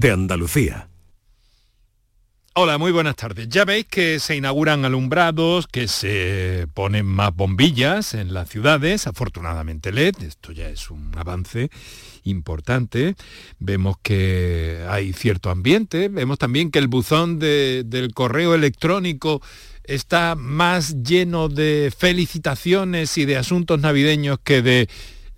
de Andalucía. Hola, muy buenas tardes. Ya veis que se inauguran alumbrados, que se ponen más bombillas en las ciudades, afortunadamente LED, esto ya es un avance importante. Vemos que hay cierto ambiente, vemos también que el buzón del correo electrónico está más lleno de felicitaciones y de asuntos navideños que de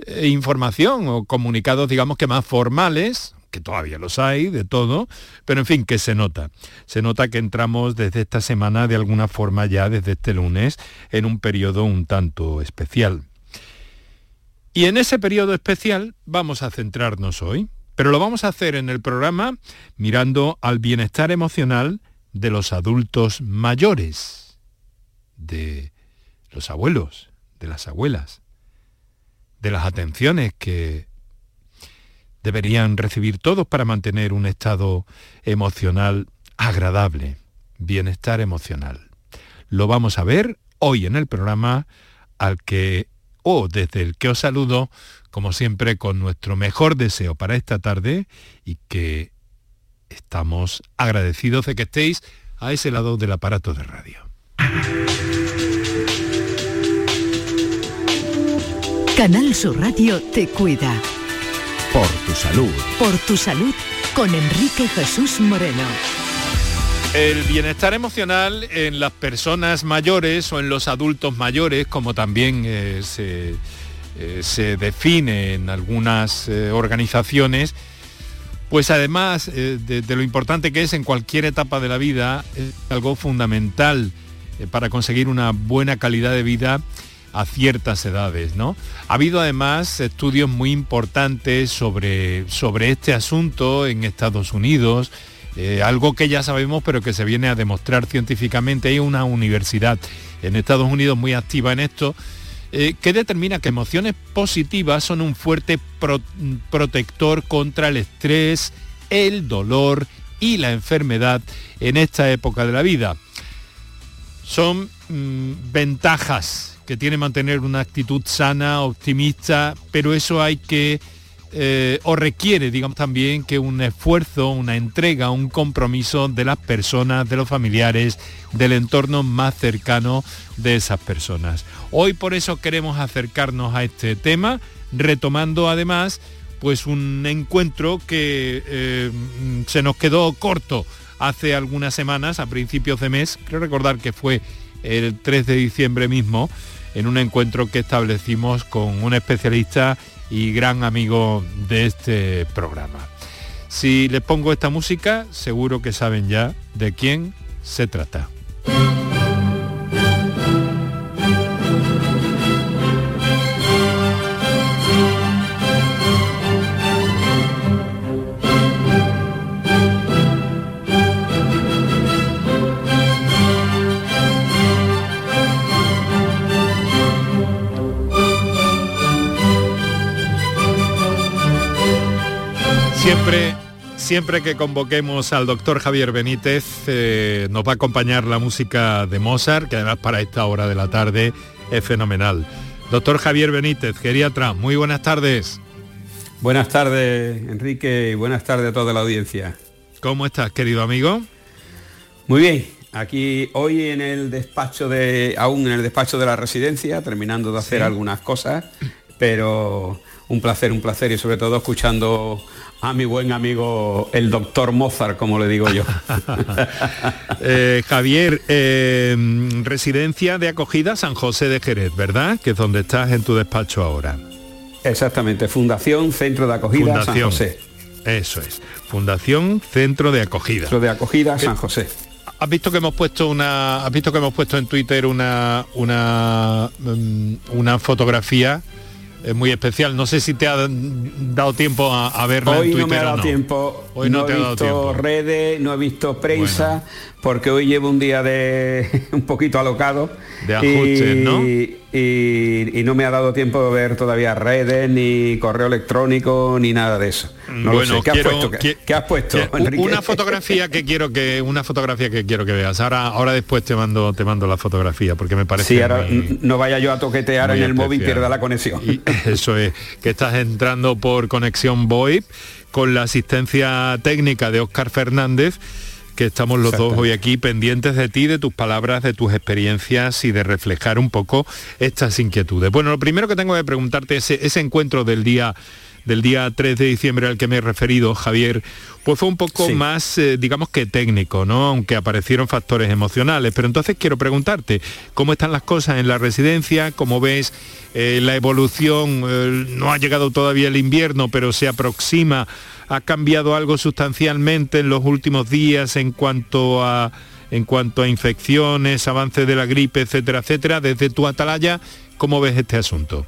eh, información o comunicados, digamos que más formales, que todavía los hay, de todo, pero en fin, que se nota. Se nota que entramos desde esta semana, de alguna forma ya desde este lunes, en un periodo un tanto especial. Y en ese periodo especial vamos a centrarnos hoy, pero lo vamos a hacer en el programa mirando al bienestar emocional de los adultos mayores, de los abuelos, de las abuelas, de las atenciones que deberían recibir todos para mantener un estado emocional agradable, bienestar emocional. Lo vamos a ver hoy en el programa al que, o desde el que os saludo, como siempre, con nuestro mejor deseo para esta tarde y que estamos agradecidos de que estéis a ese lado del aparato de radio. Canal Sur Radio te cuida. Por tu salud. Por tu salud con Enrique Jesús Moreno. El bienestar emocional en las personas mayores o en los adultos mayores, como también eh, se, eh, se, define en algunas eh, organizaciones, pues además de, de, lo importante que es en cualquier etapa de la vida, es algo fundamental para conseguir una buena calidad de vida a ciertas edades, ¿no? Ha habido además estudios muy importantes sobre, sobre este asunto en Estados Unidos, eh, algo que ya sabemos pero que se viene a demostrar científicamente. Hay una universidad en Estados Unidos muy activa en esto, eh, que determina que emociones positivas son un fuerte protector contra el estrés, el dolor y la enfermedad en esta época de la vida. Son mm, ventajas que tiene mantener una actitud sana, optimista, pero eso hay que, eh, o requiere, digamos también, que un esfuerzo, una entrega, un compromiso de las personas, de los familiares, del entorno más cercano de esas personas. Hoy por eso queremos acercarnos a este tema, retomando además pues un encuentro que eh, se nos quedó corto hace algunas semanas, a principios de mes, creo recordar que fue el 3 de diciembre mismo, en un encuentro que establecimos con un especialista y gran amigo de este programa. Si les pongo esta música, seguro que saben ya de quién se trata. Siempre, siempre que convoquemos al doctor Javier Benítez, eh, nos va a acompañar la música de Mozart, que además para esta hora de la tarde es fenomenal. Doctor Javier Benítez, geriatra, muy buenas tardes. Buenas tardes, Enrique, y buenas tardes a toda la audiencia. ¿Cómo estás, querido amigo? Muy bien, aquí hoy en el despacho de, aún en el despacho de la residencia, terminando de hacer algunas cosas, pero un placer, un placer y sobre todo escuchando a mi buen amigo el doctor Mozart, como le digo yo. Eh, Javier, eh, residencia de acogida San José de Jerez, ¿verdad? Que es donde estás en tu despacho ahora. Exactamente, Fundación Centro de Acogida San José. Eso es, Fundación Centro de Acogida. Centro de Acogida San José. ¿Has visto que hemos puesto una, has visto que hemos puesto en Twitter una, una, mm, una fotografía es muy especial. No sé si te ha dado tiempo a, a verla hoy en Twitter no me ha dado no. tiempo. Hoy no, no te he ha dado visto tiempo. redes, no he visto prensa, porque hoy llevo un día de un poquito alocado. De ajustes, y, ¿no? Y, y no me ha dado tiempo de ver todavía redes, ni correo electrónico, ni nada de eso. No bueno, lo sé. ¿Qué quiero- has puesto? ¿Qué, qui- qué has puesto, que- Enrique? Una fotografía que quiero que una fotografía que quiero que veas. Ahora ahora después te mando te mando la fotografía porque me parece Sí, ahora muy- no vaya yo a toquetear en el móvil pierda la conexión. Y- Eso es, que estás entrando por conexión VoIP con la asistencia técnica de Óscar Fernández que estamos los dos hoy aquí pendientes de ti, de tus palabras, de tus experiencias y de reflejar un poco estas inquietudes. Bueno, lo primero que tengo que preguntarte es ese encuentro del día del día 3 de diciembre al que me he referido, Javier, pues fue un poco más, eh, digamos que técnico, ¿no? Aunque aparecieron factores emocionales. Pero entonces quiero preguntarte, ¿cómo están las cosas en la residencia? ¿Cómo ves eh, la evolución? Eh, no ha llegado todavía el invierno, pero se aproxima ¿Ha cambiado algo sustancialmente en los últimos días en cuanto a en cuanto a infecciones, avances de la gripe, etcétera, etcétera? Desde tu atalaya, ¿cómo ves este asunto?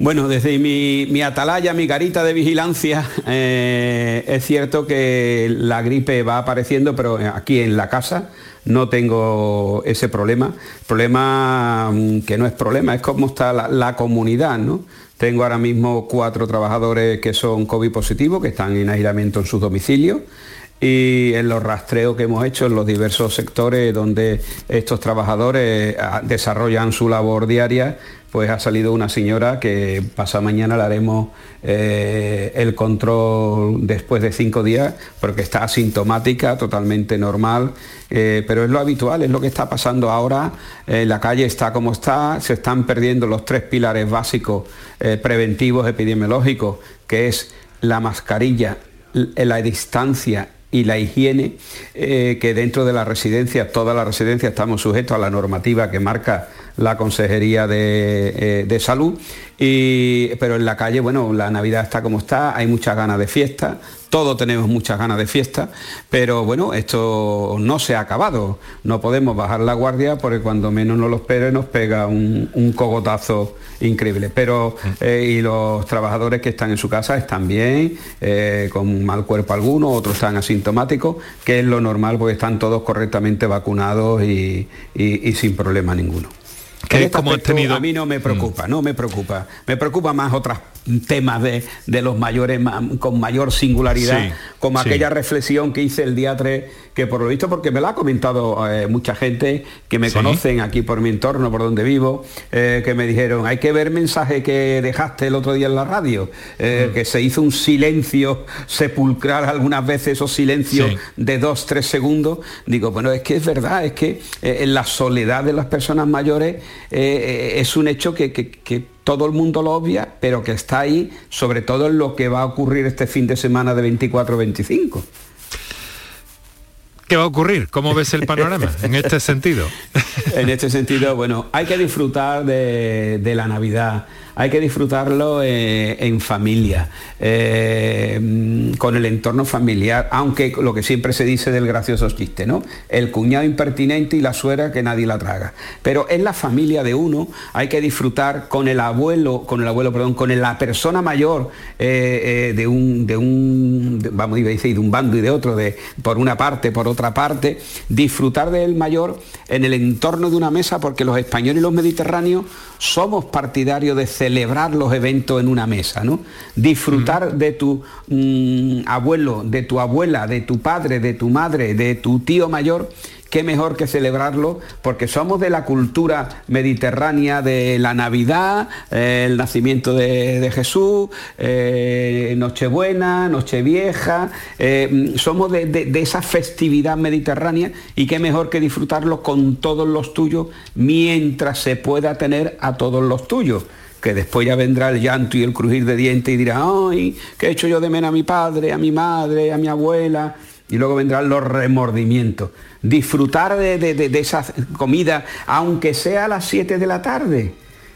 Bueno, desde mi, atalaya, mi garita de vigilancia, eh, es cierto que la gripe va apareciendo, pero aquí en la casa no tengo ese problema. Problema mm, que no es problema, es cómo está la, la comunidad, ¿no? Tengo ahora mismo cuatro trabajadores que son COVID positivos, que están en aislamiento en sus domicilios y en los rastreos que hemos hecho en los diversos sectores donde estos trabajadores ah, desarrollan su labor diaria, pues ha salido una señora que pasa mañana le haremos eh, el control después de cinco días porque está asintomática, totalmente normal, eh, pero es lo habitual, es lo que está pasando ahora, eh, la calle está como está, se están perdiendo los tres pilares básicos preventivos epidemiológicos, que es la mascarilla, la distancia y la higiene, que dentro de la residencia, toda la residencia estamos sujetos a la normativa que marca la Consejería de, eh, Salud. Y, pero en la calle, bueno, la Navidad está como está, hay muchas ganas de fiesta, todos tenemos muchas ganas de fiesta, pero bueno, esto no se ha acabado. No podemos bajar la guardia porque cuando menos nos lo espere nos pega un, cogotazo increíble. Pero eh, y los trabajadores que están en su casa están bien, eh, con mal cuerpo alguno, otros están asintomáticos, que es lo normal porque están todos correctamente vacunados y sin problema ninguno. Que como tenido... A mí no me preocupa, mm. no me preocupa. Me preocupa más otros temas de, los mayores con mayor singularidad, como aquella reflexión que hice el día 3 que por lo visto, porque me lo ha comentado eh, mucha gente que me conocen aquí por mi entorno, por donde vivo, eh, que me dijeron, hay que ver mensaje que dejaste el otro día en la radio, eh, mm. que se hizo un silencio sepulcral algunas veces, esos silencios de dos, tres segundos. Digo, bueno, es que es verdad, es que en la soledad de las personas mayores es un hecho que, que todo el mundo lo obvia, pero que está ahí, sobre todo en lo que va a ocurrir este fin de semana de 24-25. ¿Qué va a ocurrir? ¿Cómo ves el panorama en este sentido? en este sentido, bueno, hay que disfrutar de, de la Navidad hay que disfrutarlo eh, en familia, eh, con el entorno familiar, aunque lo que siempre se dice del gracioso chiste, ¿no? El cuñado impertinente y la suegra que nadie la traga. Pero en la familia de uno hay que disfrutar con el abuelo, con el abuelo, perdón, con la persona mayor eh, de un, de un, vamos a decir, de un bando y de otro, de, por una parte, por otra parte, disfrutar del mayor en el entorno de una mesa, porque los españoles y los mediterráneos somos partidarios de celebrar los eventos en una mesa, ¿no? Disfrutar de tu mm, abuelo, de tu abuela, de tu padre, de tu madre, de tu tío mayor qué mejor que celebrarlo, porque somos de la cultura mediterránea de la Navidad, eh, el nacimiento de, Jesús, eh, Nochebuena, Nochevieja, eh, somos de, de, esa festividad mediterránea y qué mejor que disfrutarlo con todos los tuyos mientras se pueda tener a todos los tuyos que después ya vendrá el llanto y el crujir de dientes y dirá, ay, ¿qué he hecho yo de menos a mi padre, a mi madre, a mi abuela? Y luego vendrán los remordimientos. Disfrutar de, esa comida, aunque sea a las 7 de la tarde.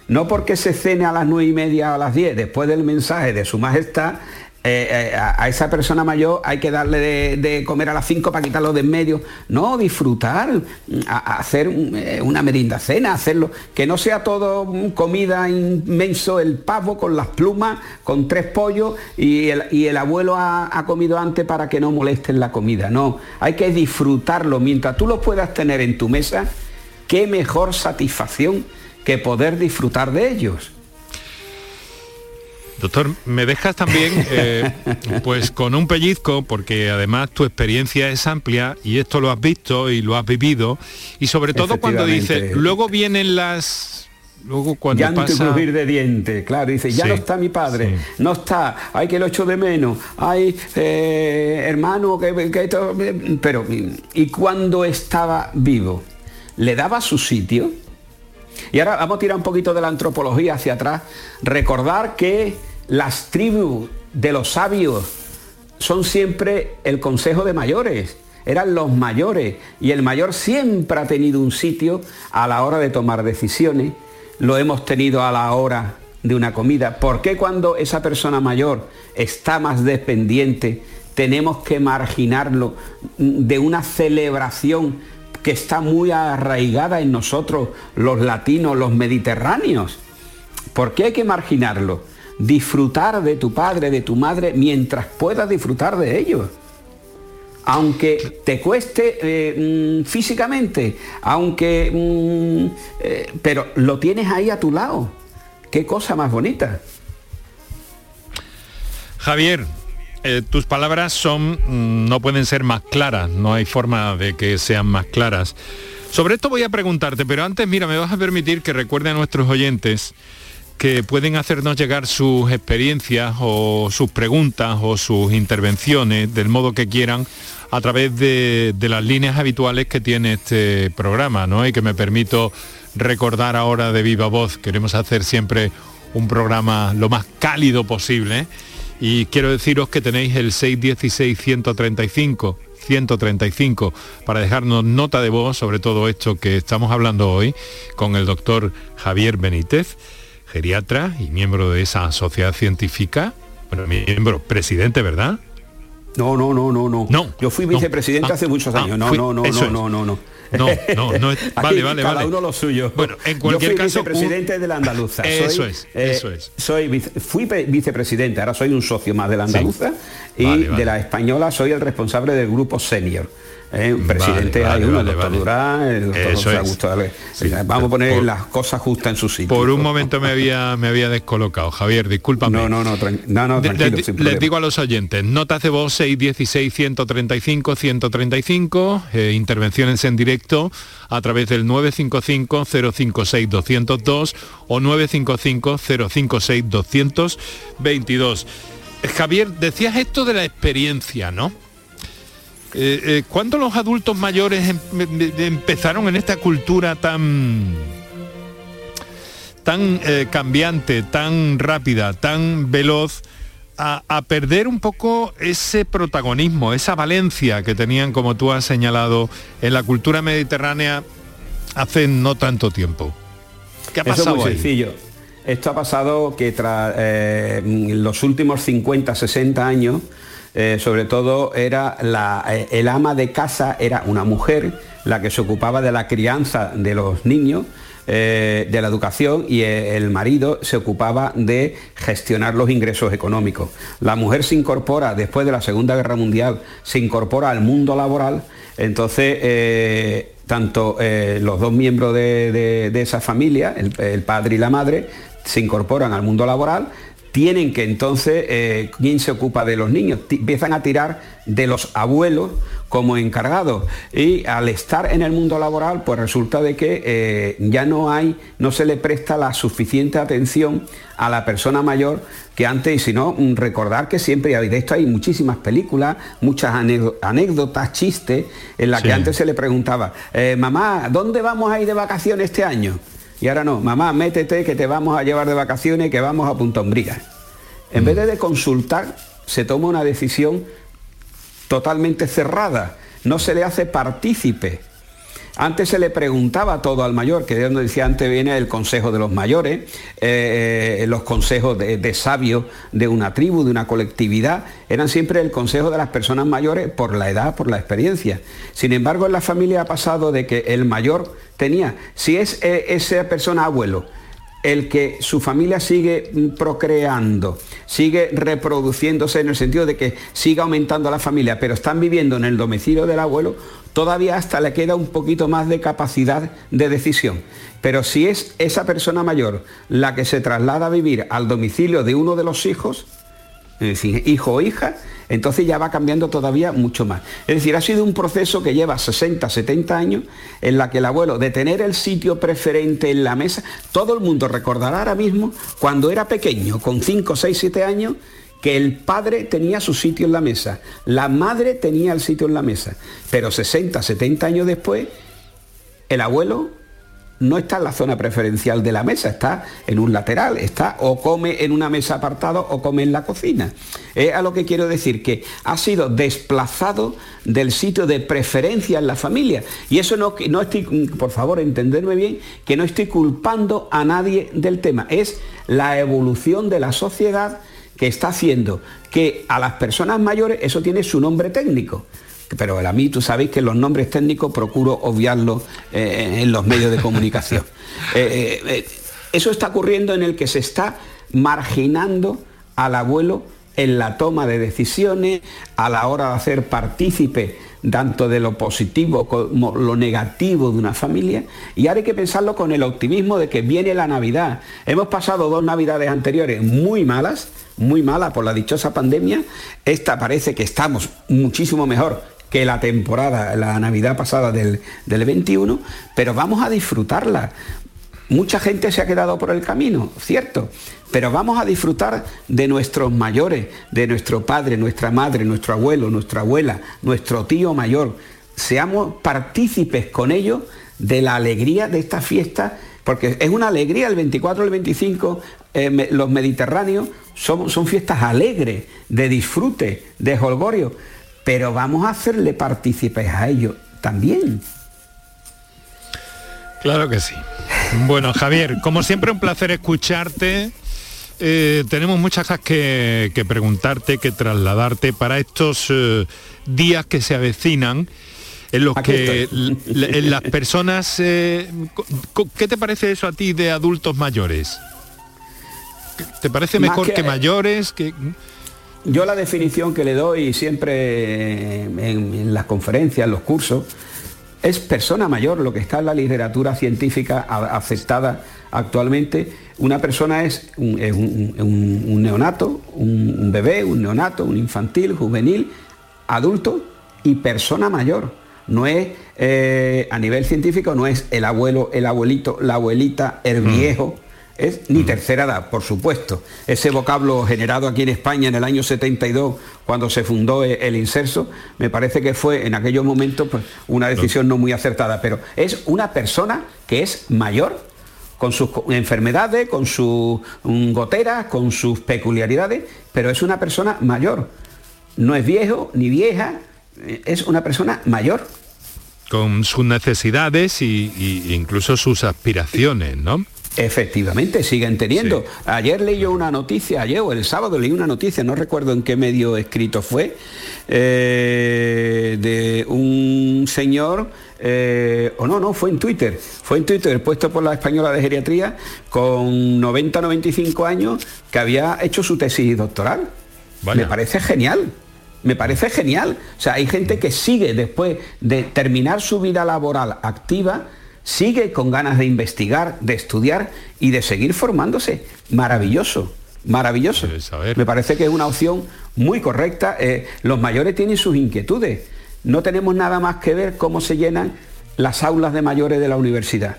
No porque se cene a las 9 y media o a las 10, después del mensaje de su majestad, eh, eh, a, esa persona mayor hay que darle de, comer a las 5 para quitarlo de en medio. No, disfrutar, hacer eh, una merinda cena, hacerlo, que no sea todo comida inmenso, el pavo con las plumas, con tres pollos y el, abuelo ha, ha, comido antes para que no molesten la comida. No, hay que disfrutarlo. Mientras tú lo puedas tener en tu mesa, qué mejor satisfacción que poder disfrutar de ellos. Doctor, me dejas también eh, pues con un pellizco, porque además tu experiencia es amplia y esto lo has visto y lo has vivido, y sobre todo cuando dices, luego vienen las luego cuando Llanto pasa... y crujir de dientes, claro, dice, ya Sí, no está mi padre, sí. no está, hay que lo echo de menos, hay eh, hermano que, que esto- pero y cuando estaba vivo, ¿le daba su sitio? Y ahora vamos a tirar un poquito de la antropología hacia atrás, recordar que las tribus de los sabios son siempre el consejo de mayores, eran los mayores y el mayor siempre ha tenido un sitio a la hora de tomar decisiones, lo hemos tenido a la hora de una comida. ¿Por qué cuando esa persona mayor está más dependiente tenemos que marginarlo de una celebración que está muy arraigada en nosotros, los latinos, los mediterráneos? ¿Por qué hay que marginarlo? Disfrutar de tu padre, de tu madre, mientras puedas disfrutar de ellos. Aunque te cueste eh, mm, físicamente, aunque... mm, eh, pero lo tienes ahí a tu lado. Qué cosa más bonita. Javier, eh, tus palabras son, mm, no pueden ser más claras, no hay forma de que sean más claras. Sobre esto voy a preguntarte, pero antes, mira, me vas a permitir que recuerde a nuestros oyentes que pueden hacernos llegar sus experiencias o sus preguntas o sus intervenciones del modo que quieran a través de, las líneas habituales que tiene este programa, ¿no? Y que me permito recordar ahora de viva voz. Queremos hacer siempre un programa lo más cálido posible. Y quiero deciros que tenéis el 616-135. 135 para dejarnos nota de voz sobre todo esto que estamos hablando hoy con el doctor Javier Benítez, geriatra y miembro de esa sociedad científica, bueno, miembro, presidente, ¿verdad? No, no, no, no, no. No, Yo fui no. vicepresidente Ah, hace muchos ah, años. No, fui- no, no, eso no, es. no, no, no. No, no, no es- Aquí vale, vale, cada vale. uno lo suyo. Bueno, en cualquier Yo fui caso, vicepresidente de la andaluza. Eso Soy, es, eh, eso es. Soy vice- fui pe- vicepresidente, ahora soy un socio más de la Sí. andaluza y Vale, vale. de la española soy el responsable del grupo senior. Eh, un presidente Vale, hay vale, uno, vale, el doctor. Durán, el doctor José. Augusto. Sí. Vamos a poner Por- las cosas justas en su sitio. Por un momento me había, me había descolocado. Javier, discúlpame. No, no, no, no, no, tranquilo, les, sin les digo a los oyentes, notas de voz 616-135-135, eh, intervenciones en directo a través del 955-056-202 o 955-056-222. Eh, Javier, decías esto de la experiencia, ¿no? Eh, eh, ¿Cuándo los adultos mayores em- em- empezaron en esta cultura tan tan eh, cambiante, tan rápida, tan veloz, a, a perder un poco ese protagonismo, esa valencia que tenían, como tú has señalado, en la cultura mediterránea hace no tanto tiempo. ¿Qué ha Eso es pasado muy ahí? sencillo. Esto ha pasado que tras los últimos 50, 60 años, eh, sobre todo era la, eh, el ama de casa, era una mujer la que se ocupaba de la crianza de los niños, eh, de la educación y el marido se ocupaba de gestionar los ingresos económicos. La mujer se incorpora después de la Segunda Guerra Mundial, se incorpora al mundo laboral, entonces tanto los dos miembros de, de- de esa familia, el, el padre y la madre, se incorporan al mundo laboral, tienen que entonces, eh, ¿quién se ocupa de los niños? Empiezan a tirar de los abuelos como encargados. Y al estar en el mundo laboral, pues resulta de que eh, ya no hay, no se le presta la suficiente atención a la persona mayor que antes, y si no, mm, recordar que siempre, y de esto hay muchísimas películas, muchas anécdo- anécdotas, chistes, en las Sí. que antes se le preguntaba, eh, mamá, ¿dónde vamos a ir de vacaciones este año? Y ahora no, mamá, métete que te vamos a llevar de vacaciones, que vamos a Punta Umbría. En vez de, de consultar, se toma una decisión totalmente cerrada, no se le hace partícipe. Antes se le preguntaba todo al mayor, que de donde decía antes viene el consejo de los mayores, eh, los consejos de, sabios de una tribu, de una colectividad, eran siempre el consejo de las personas mayores por la edad, por la experiencia. Sin embargo, en la familia ha pasado de que el mayor tenía, si es eh, esa persona abuelo, el que su familia sigue procreando, sigue reproduciéndose en el sentido de que siga aumentando la familia, pero están viviendo en el domicilio del abuelo, todavía hasta le queda un poquito más de capacidad de decisión. Pero si es esa persona mayor la que se traslada a vivir al domicilio de uno de los hijos, es decir, hijo o hija, entonces ya va cambiando todavía mucho más. Es decir, ha sido un proceso que lleva 60, 70 años en la que el abuelo, de tener el sitio preferente en la mesa, todo el mundo recordará ahora mismo cuando era pequeño, con 5, 6, 7 años, que el padre tenía su sitio en la mesa, la madre tenía el sitio en la mesa, pero 60, 70 años después, el abuelo no está en la zona preferencial de la mesa, está en un lateral, está o come en una mesa apartada o come en la cocina. Es a lo que quiero decir, que ha sido desplazado del sitio de preferencia en la familia. Y eso no, no estoy, por favor, entenderme bien, que no estoy culpando a nadie del tema. Es la evolución de la sociedad que está haciendo que a las personas mayores eso tiene su nombre técnico pero a mí tú sabéis que los nombres técnicos procuro obviarlos eh, en los medios de comunicación. Eh, eh, eso está ocurriendo en el que se está marginando al abuelo en la toma de decisiones, a la hora de hacer partícipe tanto de lo positivo como lo negativo de una familia, y ahora hay que pensarlo con el optimismo de que viene la Navidad. Hemos pasado dos Navidades anteriores muy malas, muy malas por la dichosa pandemia, esta parece que estamos muchísimo mejor que la temporada, la Navidad pasada del, 21, pero vamos a disfrutarla. Mucha gente se ha quedado por el camino, cierto, pero vamos a disfrutar de nuestros mayores, de nuestro padre, nuestra madre, nuestro abuelo, nuestra abuela, nuestro tío mayor. Seamos partícipes con ellos de la alegría de esta fiesta, porque es una alegría el 24 el 25, eh, los mediterráneos son, son fiestas alegres, de disfrute, de holgorio pero vamos a hacerle partícipes a ellos también. Claro que sí. Bueno, Javier, como siempre un placer escucharte. Eh, tenemos muchas cosas que, preguntarte, que trasladarte para estos eh, días que se avecinan en los que en las personas... Eh, ¿Qué te parece eso a ti de adultos mayores? ¿Te parece mejor que, mayores? Que... Yo la definición que le doy siempre en, las conferencias, en los cursos, es persona mayor, lo que está en la literatura científica aceptada actualmente. Una persona es un, neonato, un, bebé, un neonato, un infantil, juvenil, adulto y persona mayor. No es, eh, a nivel científico, no es el abuelo, el abuelito, la abuelita, el mm. Es ni tercera edad, por supuesto. Ese vocablo generado aquí en España en el año 72, cuando se fundó e-, el inserso, me parece que fue en aquellos momentos pues, una decisión no muy acertada, pero es una persona que es mayor, con sus enfermedades, con sus mm, goteras, con sus peculiaridades, pero es una persona mayor. No es viejo ni vieja, es una persona mayor. Con sus necesidades e incluso sus aspiraciones, ¿no? Efectivamente, siguen teniendo. Ayer leí yo una noticia, ayer o el sábado leí una noticia, no recuerdo en qué medio escrito fue, eh, de un señor, eh, o no, no, fue en Twitter, fue en Twitter, puesto por la española de geriatría, con 90-95 años, que había hecho su tesis doctoral. Me parece genial. Me parece genial. O sea, hay gente que sigue después de terminar su vida laboral activa, sigue con ganas de investigar, de estudiar y de seguir formándose. Maravilloso, maravilloso. Me parece que es una opción muy correcta. Eh, los mayores tienen sus inquietudes. No tenemos nada más que ver cómo se llenan las aulas de mayores de la universidad.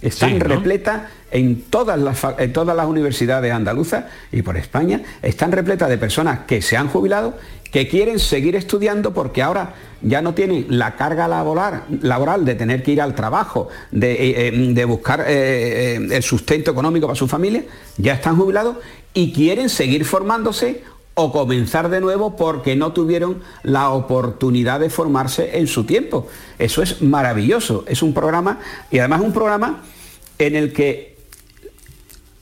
Están repletas en todas, las, en todas las universidades andaluzas y por España, están repletas de personas que se han jubilado que quieren seguir estudiando porque ahora ya no tienen la carga laboral, laboral de tener que ir al trabajo, de, eh, eh, buscar eh, el sustento económico para su familia, ya están jubilados y quieren seguir formándose o comenzar de nuevo porque no tuvieron la oportunidad de formarse en su tiempo. Eso es maravilloso, es un programa y además un programa en el que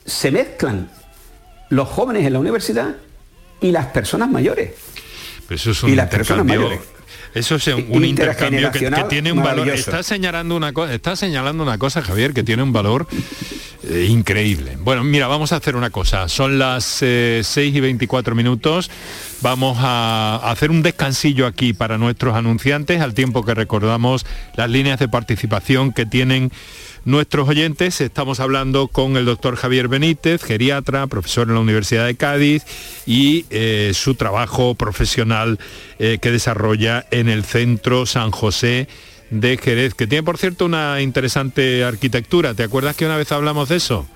se mezclan los jóvenes en la universidad y las personas mayores eso es un intercambio. Eso es un intercambio que, tiene un valor. Está señalando una cosa, está señalando una cosa, Javier, que tiene un valor eh, increíble. Bueno, mira, vamos a hacer una cosa. Son las 6 y 24 minutos. Vamos a hacer un descansillo aquí para nuestros anunciantes al tiempo que recordamos las líneas de participación que tienen nuestros oyentes. Estamos hablando con el doctor Javier Benítez, geriatra, profesor en la Universidad de Cádiz y eh, su trabajo profesional eh, que desarrolla en el Centro San José de Jerez, que tiene por cierto una interesante arquitectura. ¿Te acuerdas que una vez hablamos de eso?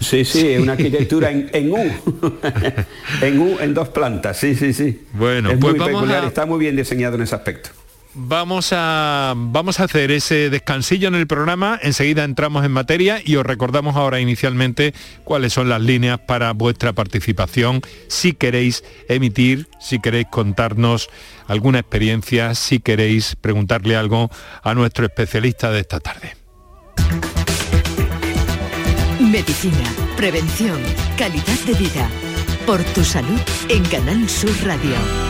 Sí, sí, una arquitectura en, en, U. en U, en dos plantas, sí, sí, sí. Bueno, es pues muy vamos peculiar, a- está muy bien diseñado en ese aspecto. Vamos a, vamos a hacer ese descansillo en el programa, enseguida entramos en materia y os recordamos ahora inicialmente cuáles son las líneas para vuestra participación, si queréis emitir, si queréis contarnos alguna experiencia, si queréis preguntarle algo a nuestro especialista de esta tarde. Medicina, prevención, calidad de vida. Por tu salud en Canal Sur Radio.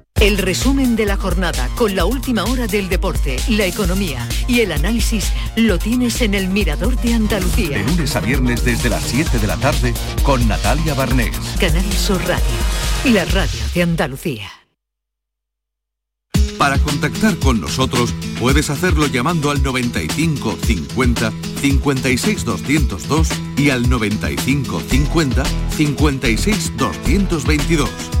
El resumen de la jornada con la última hora del deporte, la economía y el análisis lo tienes en el Mirador de Andalucía. De lunes a viernes desde las 7 de la tarde con Natalia Barnés. Canal Sur Radio, la radio de Andalucía. Para contactar con nosotros puedes hacerlo llamando al 95 50 56 202 y al 95 50 56 222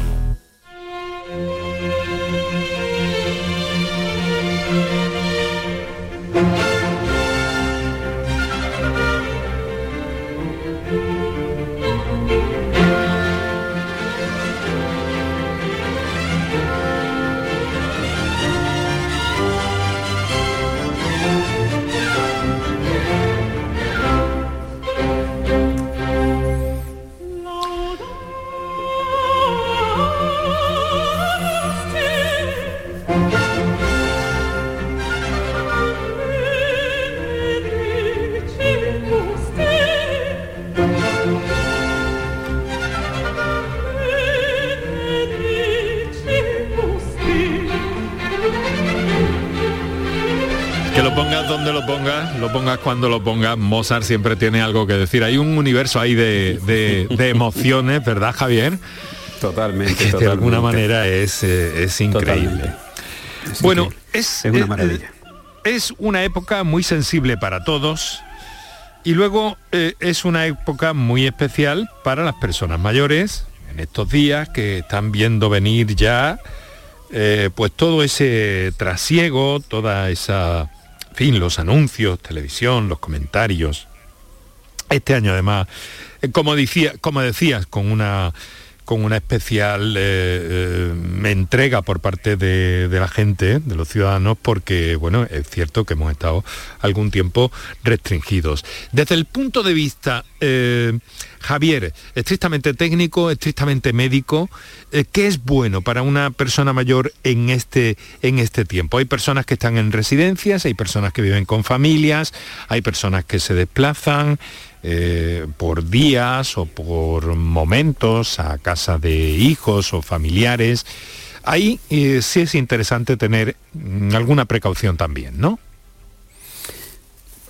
Pongas, cuando lo pongas, Mozart siempre tiene algo que decir. Hay un universo ahí de, de- de emociones, ¿verdad, Javier? Totalmente. Que de totalmente. alguna manera es, eh, es increíble. Es Bueno, increíble. es, Es una eh, maravilla. Es una época muy sensible para todos y luego eh, es una época muy especial para las personas mayores en estos días que están viendo venir ya eh, pues todo ese trasiego, toda esa, en fin, los anuncios, televisión, los comentarios. Este año además, eh, como decía, como decías, con una con una especial eh, eh, entrega por parte de, la gente, de los ciudadanos, porque bueno, es cierto que hemos estado algún tiempo restringidos. Desde el punto de vista, eh, Javier, estrictamente técnico, estrictamente médico, ¿qué es bueno para una persona mayor en este, en este tiempo? Hay personas que están en residencias, hay personas que viven con familias, hay personas que se desplazan. Eh, por días o por momentos a casa de hijos o familiares. Ahí eh, sí es interesante tener mm, alguna precaución también, ¿no?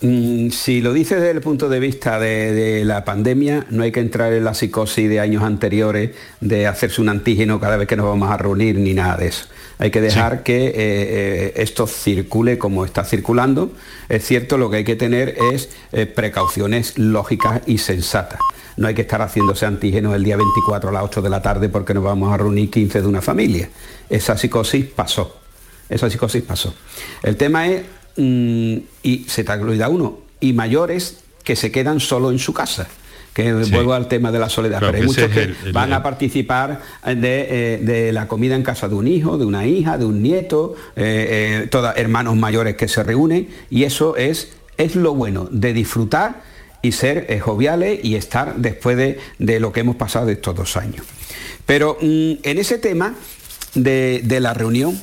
Mm, si lo dices desde el punto de vista de, la pandemia, no hay que entrar en la psicosis de años anteriores de hacerse un antígeno cada vez que nos vamos a reunir ni nada de eso. Hay que dejar que eh, eh, esto circule como está circulando. Es cierto, lo que hay que tener es eh, precauciones lógicas y sensatas. No hay que estar haciéndose antígenos el día 24 a las 8 de la tarde porque nos vamos a reunir 15 de una familia. Esa psicosis pasó. Esa psicosis pasó. El tema es Mm, y se te olvida uno, y mayores que se quedan solo en su casa. Que vuelvo al tema de la soledad, pero hay muchos que van a participar eh, de, la comida en casa de un hijo, de una hija, de un nieto, eh, eh, hermanos mayores que se reúnen y eso es, es lo bueno de disfrutar y ser joviales y estar después de, de, lo que hemos pasado estos dos años. Pero mm, en ese tema de, de la reunión,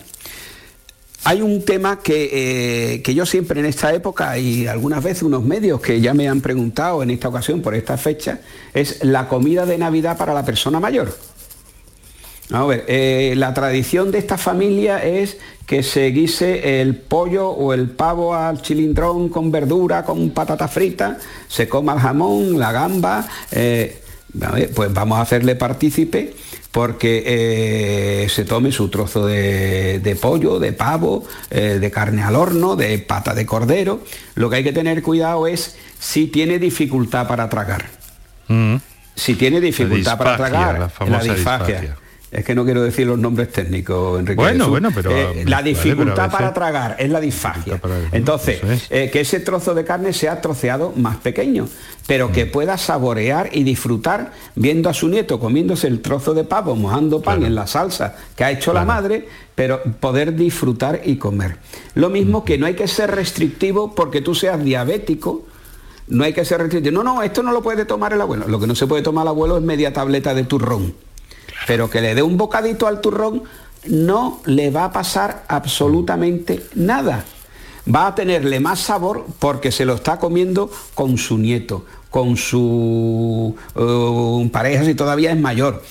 hay un tema eh, que, yo siempre en esta época y algunas veces unos medios que ya me han preguntado en esta ocasión por esta fecha, es la comida de Navidad para la persona mayor. A ver, eh, la tradición de esta familia es que se guise el pollo o el pavo al chilindrón con verdura, con patata frita, se coma el jamón, la gamba. Eh, pues vamos a hacerle partícipe porque eh, se tome su trozo de, pollo, de pavo, eh, de carne al horno, de pata de cordero. Lo que hay que tener cuidado es si tiene dificultad para tragar. Mm. Si tiene dificultad para tragar, la, disfagia. Es que no quiero decir los nombres técnicos, Enrique. Bueno, bueno, pero... Eh, la dificultad para tragar es la disfagia. Entonces, eh, que ese trozo de carne sea troceado más pequeño, pero que mm. pueda saborear y disfrutar viendo a su nieto comiéndose el trozo de pavo, mojando pan en la salsa que ha hecho la madre, pero poder disfrutar y comer. Lo mismo que no hay que ser restrictivo porque tú seas diabético, no hay que ser restrictivo. No, no, esto no lo puede tomar el abuelo. Lo que no se puede tomar el abuelo es media tableta de turrón pero que le dé un bocadito al turrón, no le va a pasar absolutamente nada. Va a tenerle más sabor porque se lo está comiendo con su nieto, con su uh, pareja si todavía es mayor.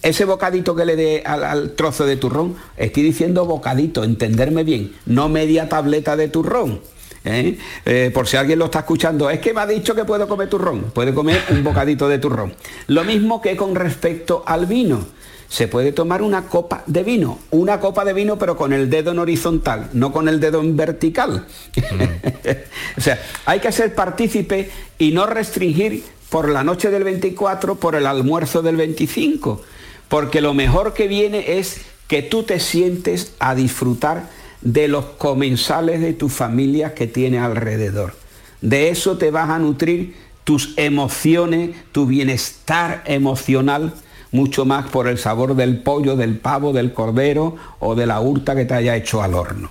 Ese bocadito que le dé al, trozo de turrón, estoy diciendo bocadito, entenderme bien, no media tableta de turrón. ¿eh? Eh, por si alguien lo está escuchando, es que me ha dicho que puedo comer turrón, puede comer un bocadito de turrón. Lo mismo que con respecto al vino. Se puede tomar una copa de vino, una copa de vino pero con el dedo en horizontal, no con el dedo en vertical. o sea, hay que ser partícipe y no restringir por la noche del 24, por el almuerzo del 25, porque lo mejor que viene es que tú te sientes a disfrutar de los comensales de tu familia que tiene alrededor. De eso te vas a nutrir tus emociones, tu bienestar emocional, mucho más por el sabor del pollo, del pavo, del cordero o de la hurta que te haya hecho al horno.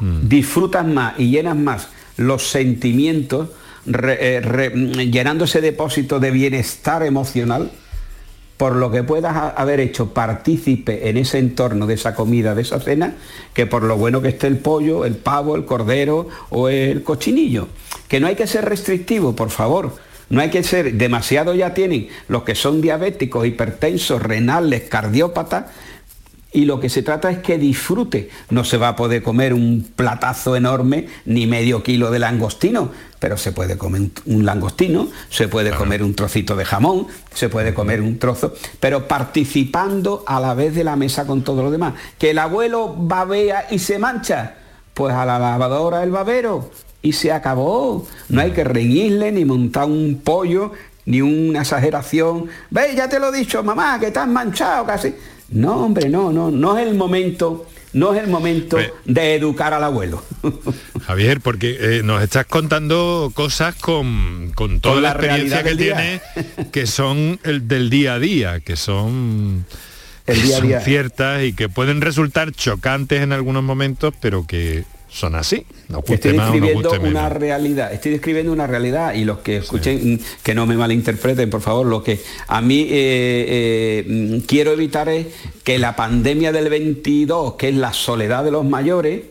Mm. Disfrutas más y llenas más los sentimientos, eh, llenando ese depósito de bienestar emocional por lo que puedas haber hecho partícipe en ese entorno de esa comida, de esa cena, que por lo bueno que esté el pollo, el pavo, el cordero o el cochinillo. Que no hay que ser restrictivo, por favor. No hay que ser, demasiado ya tienen los que son diabéticos, hipertensos, renales, cardiópatas, y lo que se trata es que disfrute. No se va a poder comer un platazo enorme ni medio kilo de langostino, pero se puede comer un langostino, se puede comer un trocito de jamón, se puede comer un trozo, pero participando a la vez de la mesa con todo lo demás. Que el abuelo babea y se mancha, pues a la lavadora el babero y se acabó. No hay que reñirle ni montar un pollo ni una exageración. Ve, ya te lo he dicho, mamá, que estás manchado casi. No, hombre, no, no, no es el momento no es el momento de educar al abuelo. Javier, porque eh, nos estás contando cosas con, toda la, experiencia que tiene, que son el del día a día, que son, el día ciertas y que pueden resultar chocantes en algunos momentos, pero que son así. estoy describiendo una realidad, estoy describiendo una realidad y los que escuchen, que no me malinterpreten, por favor, lo que a mí eh, eh, quiero evitar es que la pandemia del 22, que es la soledad de los mayores,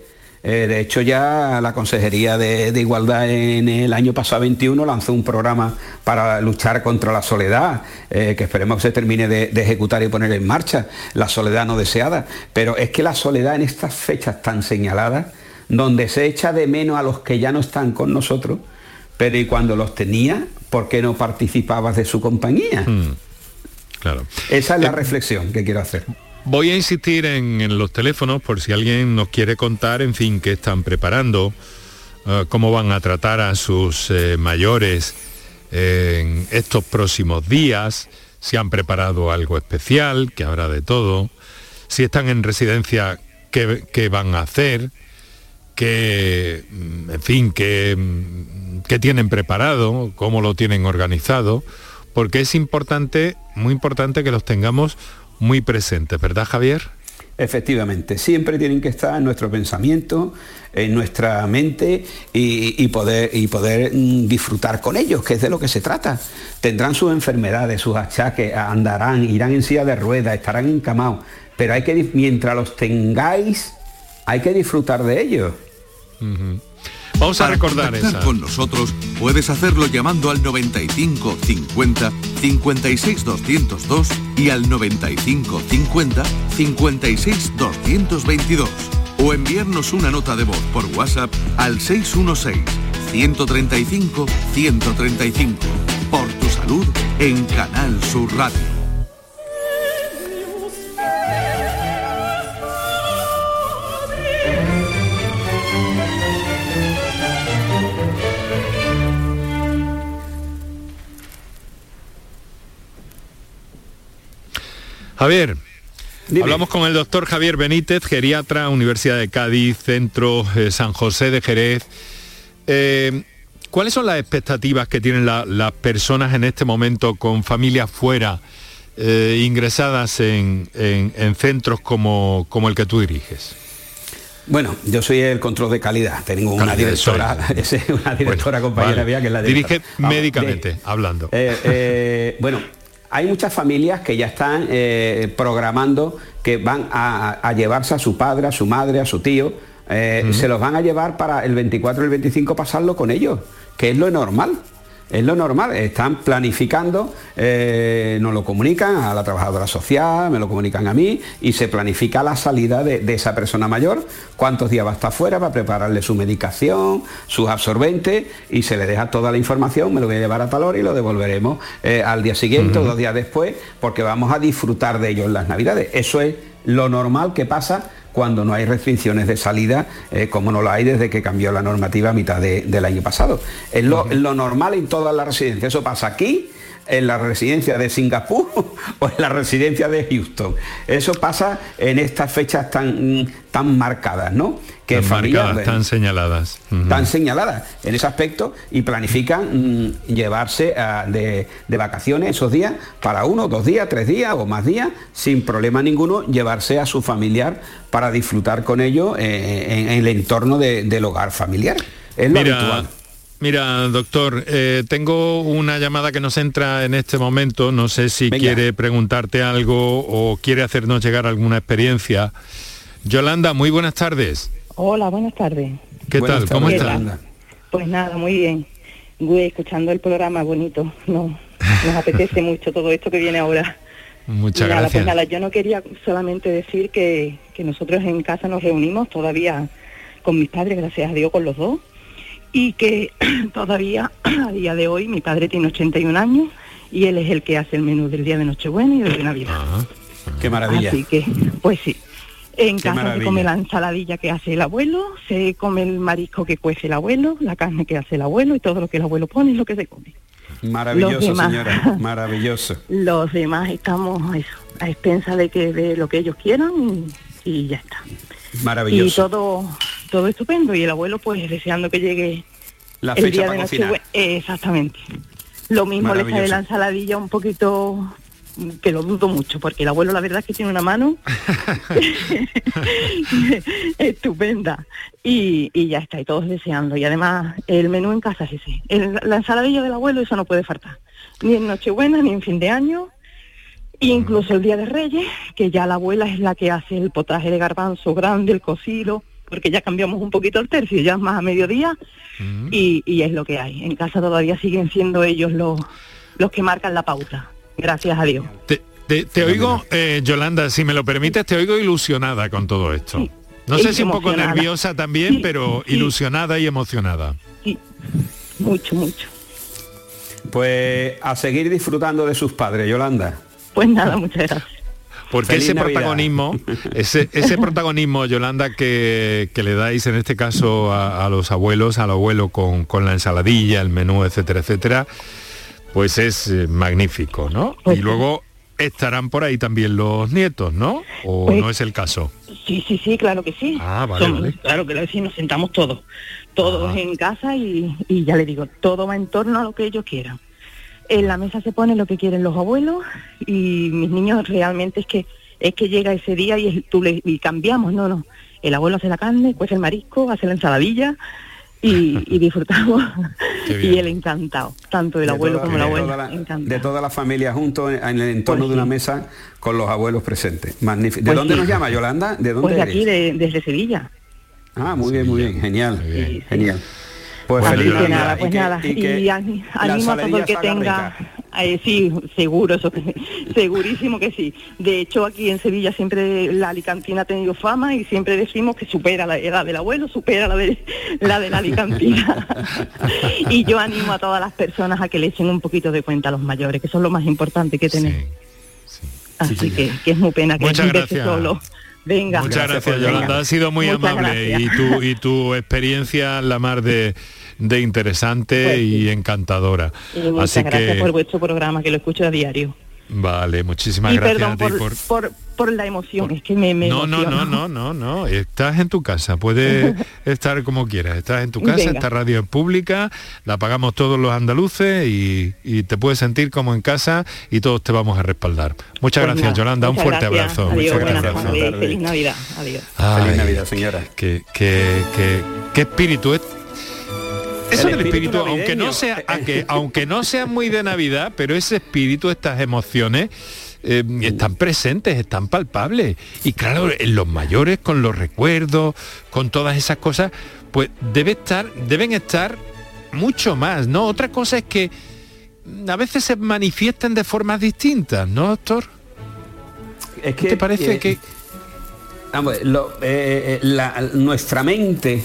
eh, de hecho ya la Consejería de, Igualdad en el año pasado 21 lanzó un programa para luchar contra la soledad, que esperemos que se termine de, de, ejecutar y poner en marcha, la soledad no deseada. Pero es que la soledad en estas fechas tan señaladas, donde se echa de menos a los que ya no están con nosotros, pero y cuando los tenía, ¿por qué no participabas de su compañía? Hmm, claro. Esa es la eh, reflexión que quiero hacer. Voy a insistir en, los teléfonos por si alguien nos quiere contar, en fin, qué están preparando, eh, cómo van a tratar a sus eh, mayores en estos próximos días, si han preparado algo especial, que habrá de todo, si están en residencia, qué, qué van a hacer, mm, en fin, que, mm, que tienen preparado, cómo lo tienen organizado, porque es importante, muy importante que los tengamos muy presentes, ¿verdad Javier? Efectivamente, siempre tienen que estar en nuestro pensamiento, en nuestra mente y, poder, y poder mm, disfrutar con ellos, que es de lo que se trata. Tendrán sus enfermedades, sus achaques, andarán, irán en silla de ruedas, estarán encamados, pero hay que, mientras los tengáis, hay que disfrutar de ellos. Vamos a recordar esa. con nosotros puedes hacerlo llamando al 95 50 56 202 y al 95 50 56 222 o enviarnos una nota de voz por WhatsApp al 616 135 135 por tu salud en Canal Sur Radio. Javier, hablamos con el doctor Javier Benítez, geriatra, Universidad de Cádiz, Centro eh, San José de Jerez. Eh, ¿Cuáles son las expectativas que tienen las personas en este momento con familias fuera, eh, ingresadas en, centros como, como el que tú diriges? Bueno, yo soy el control de calidad. Tengo una directora, una directora compañera mía que es la Dirige médicamente, hablando. bueno, hay muchas familias que ya están eh, programando que van a, llevarse a su padre, a su madre, a su tío, eh, se los van a llevar para el 24 y el 25 pasarlo con ellos, que es lo normal. Es lo normal, están planificando, eh, nos lo comunican a la trabajadora social, me lo comunican a mí y se planifica la salida de, esa persona mayor, cuántos días va a estar fuera para prepararle su medicación, sus absorbentes y se le deja toda la información, me lo voy a llevar a tal hora y lo devolveremos eh, al día siguiente o dos días después porque vamos a disfrutar de ello en las navidades. Eso es lo normal que pasa cuando no hay restricciones de salida, eh, como no lo hay desde que cambió la normativa a mitad del año pasado. Es lo, lo normal en todas las residencias. Eso pasa aquí en la residencia de Singapur o en la residencia de Houston. Eso pasa en estas fechas tan, tan marcadas, ¿no? Que tan marcadas, tan señaladas. Tan señaladas en ese aspecto y planifican mm, llevarse ah, de, vacaciones esos días para uno, dos días, tres días o más días, sin problema ninguno, llevarse a su familiar para disfrutar con ellos eh, en, el entorno del hogar familiar. Es lo habitual. Mira, doctor, eh, tengo una llamada que nos entra en este momento. No sé si quiere preguntarte algo o quiere hacernos llegar alguna experiencia. Yolanda, muy buenas tardes. Hola, buenas tardes. ¿Qué tal? ¿Cómo estás? Pues nada, muy bien. Güey, escuchando el programa, bonito. No, nos apetece mucho todo esto que viene ahora. Muchas pues gracias. nada, yo no quería solamente decir que, que nosotros en casa nos reunimos todavía con mis padres, gracias a Dios, con los dos y que todavía a día de hoy mi padre tiene 81 años y él es el que hace el menú del día de Nochebuena y de Navidad. Qué maravilla. Así que, pues sí. En casa se come la ensaladilla que hace el abuelo, se come el marisco que cuece el abuelo, la carne que hace el abuelo y todo lo que el abuelo pone es lo que se come. Maravilloso, señora, maravilloso. Los demás estamos eso, a expensas de que de lo que ellos quieran y, ya está. Maravilloso. Y todo, todo estupendo. Y el abuelo, pues deseando que llegue La el día para de cocinar. Exactamente. Lo mismo le sale la ensaladilla un poquito que lo dudo mucho, porque el abuelo la verdad es que tiene una mano estupenda. Y, y ya está, y todos deseando. Y además el menú en casa es ese. El- la ensaladilla del abuelo, eso no puede faltar. Ni en Nochebuena, ni en fin de año. Incluso el Día de Reyes, que ya la abuela es la que hace el potaje de garbanzo grande, el cocido, porque ya cambiamos un poquito el tercio, ya es más a mediodía, y, y es lo que hay. En casa todavía siguen siendo ellos los, los que marcan la pauta, gracias a Dios. Te, te- te oigo, eh, Yolanda, si me lo permites, te oigo ilusionada con todo esto. No sé si un poco nerviosa también, Sí, pero sí. ilusionada y emocionada. Mucho, mucho. Pues a seguir disfrutando de sus padres, Yolanda. Pues nada, muchas gracias. Porque Feliz ese Navidad. protagonismo, ese, ese protagonismo, Yolanda, que, que le dais en este caso a, a los abuelos, al abuelo con, con la ensaladilla, el menú, etcétera, etcétera, pues es eh, magnífico, ¿no? Pues y sí. luego estarán por ahí también los nietos, ¿no? ¿O Pues- no es el caso? Sí, sí, sí, claro que sí. Ah, vale, Somos- vale. Claro que sí, nos sentamos todos, todos en casa y, y ya le digo, todo va en torno a lo que ellos quieran. En la mesa se pone lo que quieren los abuelos y mis niños realmente es que es que llega ese día y, es- tú le, y cambiamos, no, no. El abuelo hace la carne, pues el marisco, hace la ensaladilla y, y disfrutamos. Y él encantado, tanto el De abuelo toda- como la abuela. toda la- encantado. de toda la familia juntos en, en el entorno Pues de una sí. mesa con los abuelos presentes. Magnífico. ¿De Pues dónde sí. nos llama Yolanda? ¿De dónde Pues de aquí, de- desde Sevilla. Ah, muy bien, muy bien, genial, genial. Pues Así feliz que Navidad. nada, pues y que- nada. y que animo a todo el que tenga. eh, sí, seguro, eso, segurísimo que sí. De hecho, aquí en Sevilla siempre la alicantina ha tenido fama y siempre decimos que supera la edad del abuelo, supera la de la, de la alicantina. y yo animo a todas las personas a que le echen un poquito de cuenta a los mayores, que son lo más importante que tener. Así que, que es muy pena que Muchas gracias. solo. Venga. Muchas gracias, Venga. Yolanda. Ha sido muy Muchas amable y tu, y tu experiencia la más de, de interesante Pues y encantadora. Y muchas Así gracias que, por vuestro programa, que lo escucho a diario. Vale, muchísimas y gracias perdón a ti por, por... por, por la emoción, es que me, me No, no, no, no, no, no. Estás en tu casa, puedes estar como quieras. Estás en tu casa, Venga. esta radio es pública, la pagamos todos los andaluces y, y te puedes sentir como en casa y todos te vamos a respaldar. Muchas Pues gracias, nada, Yolanda. Un fuerte gracias. abrazo. Adiós, Muchas buenas gracias. tardes, Feliz Navidad. Adiós. Ay, Feliz Navidad, señora. Qué, qué, qué- qué espíritu es. Eso El del espíritu espíritu, aunque no sea, aunque, aunque no sea muy de Navidad, pero ese espíritu, estas emociones, eh, están presentes, están palpables. Y claro, en los mayores, con los recuerdos, con todas esas cosas, pues debe estar, deben estar mucho más, ¿no? Otra cosa es que a veces se manifiesten de formas distintas, ¿no, doctor? Es ¿Qué te parece eh, que Vamos, lo- eh, la- nuestra mente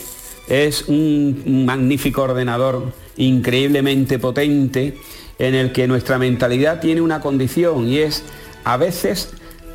es un magnífico ordenador increíblemente potente en el que nuestra mentalidad tiene una condición y es a veces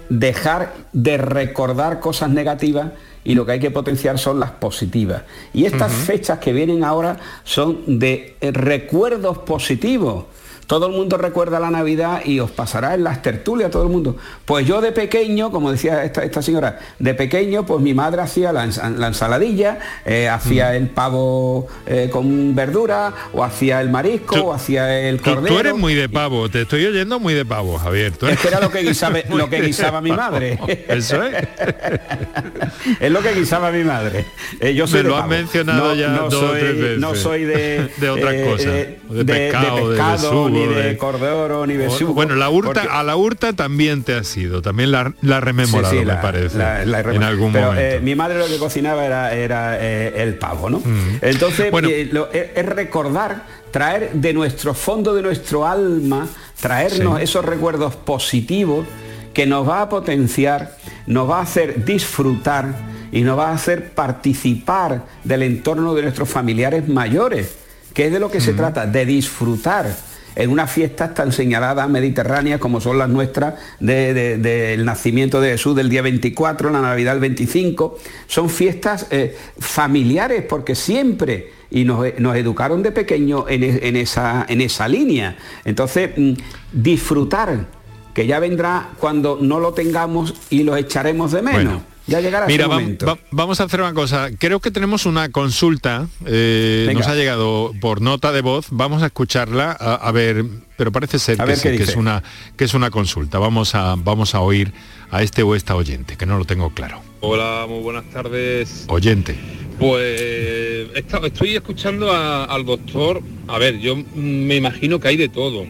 dejar de recordar cosas negativas y lo que hay que potenciar son las positivas. Y estas fechas que vienen ahora son de recuerdos positivos. Todo el mundo recuerda la Navidad y os pasará en las tertulias todo el mundo. Pues yo de pequeño, como decía esta, esta señora, de pequeño, pues mi madre hacía la, ens- la ensaladilla, eh, hacía el pavo eh, con verdura, o hacía el marisco, o hacía el cordero. tú eres muy de pavo? Te estoy oyendo muy de pavo, Javier. Tú Es que era lo que guisaba, muy lo que de guisaba mi madre. Eso es. es lo que guisaba mi madre. Eh, yo soy Me lo has mencionado No- ya no dos o soy, tres veces. No soy de, De otras cosas, de pescado, de pescado, ni de, de- cordero, ni besugo. Bueno, la hurta, porque- a la hurta también te ha sido, también la, la rememorado, Sí, sí, me la- parece, la- la he en algún Pero, momento. eh, mi madre lo que cocinaba era, era eh, el pavo, ¿no? Mm. Entonces, eh, lo- es, es recordar, traer de nuestro fondo de nuestro alma, traernos Sí. esos recuerdos positivos que nos va a potenciar, nos va a hacer disfrutar y nos va a hacer participar del entorno de nuestros familiares mayores, que es de lo que Mm. se trata, de disfrutar en unas fiestas tan señaladas mediterráneas como son las nuestras de- de- del nacimiento de Jesús del día 24, la Navidad del 25, son fiestas eh, familiares porque siempre, y nos, nos educaron de pequeño en, e- en esa, en esa línea. Entonces, mm, disfrutar, que ya vendrá cuando no lo tengamos y lo echaremos de menos. Ya llegará Mira, ese vam- momento. va- vamos a hacer una cosa. Creo que tenemos una consulta. eh, nos ha llegado por nota de voz. Vamos a escucharla a, a ver, pero parece ser que, ver sí, que es una que es una consulta. Vamos a vamos a oír a este o esta oyente, que no lo tengo claro. Hola, muy buenas tardes. Oyente. Pues estoy escuchando a- al doctor. A ver, yo me imagino que hay de todo.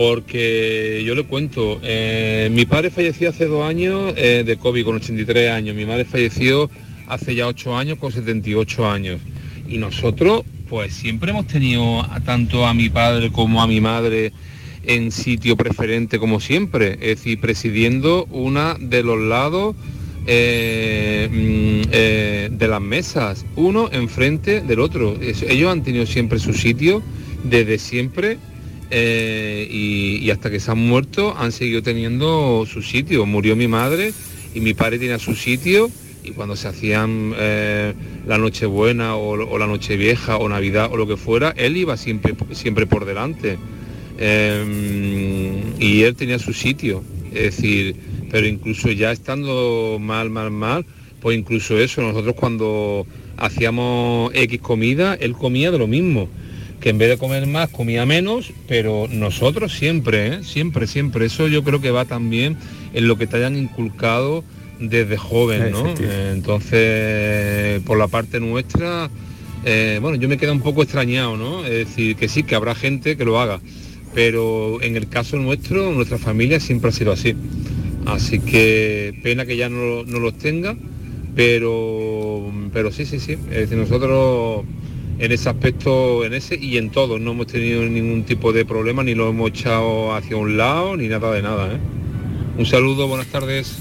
Porque yo le cuento, eh, mi padre falleció hace dos años eh, de COVID con 83 años. Mi madre falleció hace ya 8 años con 78 años. Y nosotros, pues siempre hemos tenido tanto a mi padre como a mi madre en sitio preferente como siempre. Es decir, presidiendo una de los lados eh, mm, de las mesas, uno enfrente del otro. Ellos han tenido siempre su sitio desde siempre eh, y, hasta que se han muerto han seguido teniendo su sitio. Murió mi madre y mi padre tenía su sitio y cuando se hacían eh, la Nochebuena o, o la Nochevieja o Navidad o lo que fuera, él iba siempre, siempre por delante. Eh, y él tenía su sitio. Es decir, pero incluso ya estando mal, mal, mal, pues incluso eso, nosotros cuando hacíamos X comida, él comía de lo mismo. Que en vez de comer más, comía menos, pero nosotros siempre, ¿eh? siempre, siempre. Eso yo creo que va también en lo que te hayan inculcado desde joven, ¿no? Eh, Entonces, por la parte nuestra, eh, bueno, yo me quedo un poco extrañado, ¿no? Es decir, que sí, que habrá gente que lo haga, pero en el caso nuestro, nuestra familia siempre ha sido así. Así que pena que ya no, no los tenga, pero, pero sí, sí, sí. Es decir, nosotros en ese aspecto, en ese y en todo, no hemos tenido ningún tipo de problema, ni lo hemos echado hacia un lado, ni nada de nada. ¿eh? Un saludo, buenas tardes.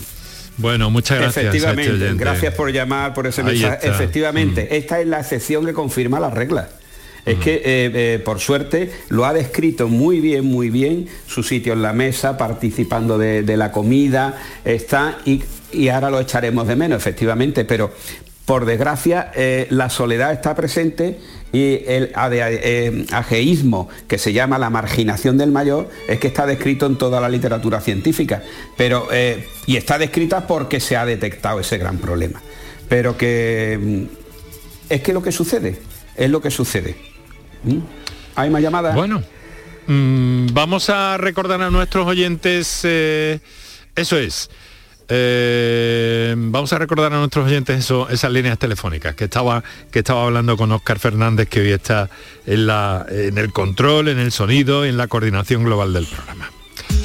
Bueno, muchas gracias. este Efectivamente, gracias por llamar, por ese Ahí mensaje. está. Mm. Efectivamente, esta es la excepción que confirma la regla. Es que, eh, eh, por suerte, lo ha descrito muy bien, muy bien, su sitio en la mesa, participando de, de la comida, está, y, y ahora lo echaremos de menos, efectivamente, pero por desgracia eh, la soledad está presente y el ade- eh, que se llama la marginación del mayor, es que está descrito en toda la literatura científica. Pero, eh, y está descrita porque se ha detectado ese gran problema. Pero que mm, es que lo que sucede, es lo que sucede. ¿Mm? ¿Hay más llamadas? Bueno, mm, vamos a recordar a nuestros oyentes, eso es. Eh, vamos a recordar a nuestros oyentes eso, esas líneas telefónicas que estaba, que estaba hablando con Óscar Fernández, que hoy está en, la, en el control, en el sonido, en la coordinación global del programa.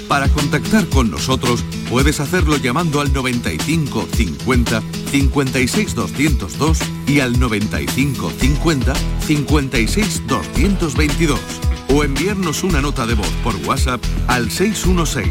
Para contactar con nosotros puedes hacerlo llamando al 95 50 56 202 y al 95 50 56 222 o enviarnos una nota de voz por WhatsApp al 616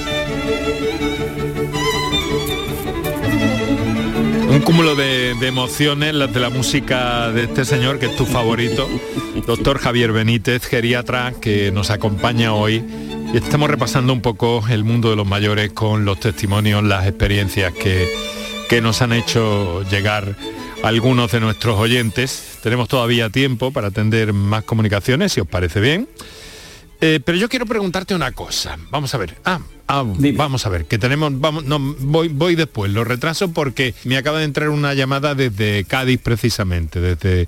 Un cúmulo de, emociones, las de la música de este señor, que es tu favorito, doctor Javier Benítez, geriatra, que nos acompaña hoy. Estamos repasando un poco el mundo de los mayores con los testimonios, las experiencias que, que nos han hecho llegar algunos de nuestros oyentes. Tenemos todavía tiempo para atender más comunicaciones, si os parece bien. Eh, pero yo quiero preguntarte una cosa. Vamos a ver. Ah, ah, vamos a ver, que tenemos. Vamos, no, voy, voy después. Lo retraso porque me acaba de entrar una llamada desde Cádiz precisamente, desde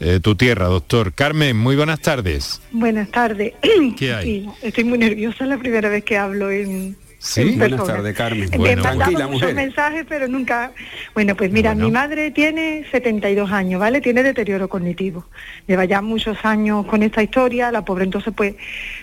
eh, tu tierra, doctor. Carmen, muy buenas tardes. Buenas tardes. ¿Qué hay? Sí, estoy muy nerviosa, es la primera vez que hablo en... Sí, en Buenas tardes, Carmen. Me Bueno, tranquila, muchos mensajes, pero nunca... Bueno, pues mira, mi madre tiene 72 años, ¿vale? Tiene deterioro cognitivo. Lleva ya muchos años con esta historia, la pobre entonces pues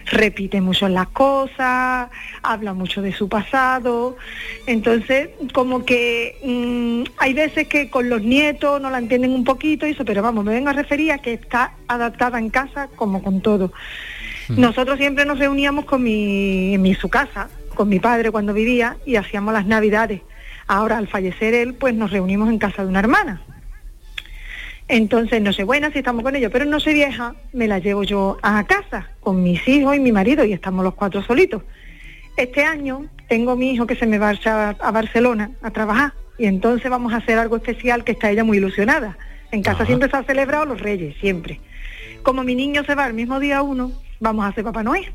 repite mucho las cosas, habla mucho de su pasado. Entonces, como que mm, hay veces que con los nietos no la entienden un poquito y eso, pero vamos, me vengo a referir a que está adaptada en casa como con todo. Nosotros siempre nos reuníamos con mi, en mi, su casa, con mi padre cuando vivía y hacíamos las navidades. Ahora al fallecer él, pues nos reunimos en casa de una hermana. Entonces, no sé buena si estamos con ellos, pero no sé vieja, me la llevo yo a casa con mis hijos y mi marido y estamos los cuatro solitos. Este año tengo mi hijo que se me va a, a Barcelona a trabajar y entonces vamos a hacer algo especial que está ella muy ilusionada. En casa siempre se ha celebrado los reyes, siempre. Como mi niño se va el mismo día uno, vamos a hacer Papá Noel.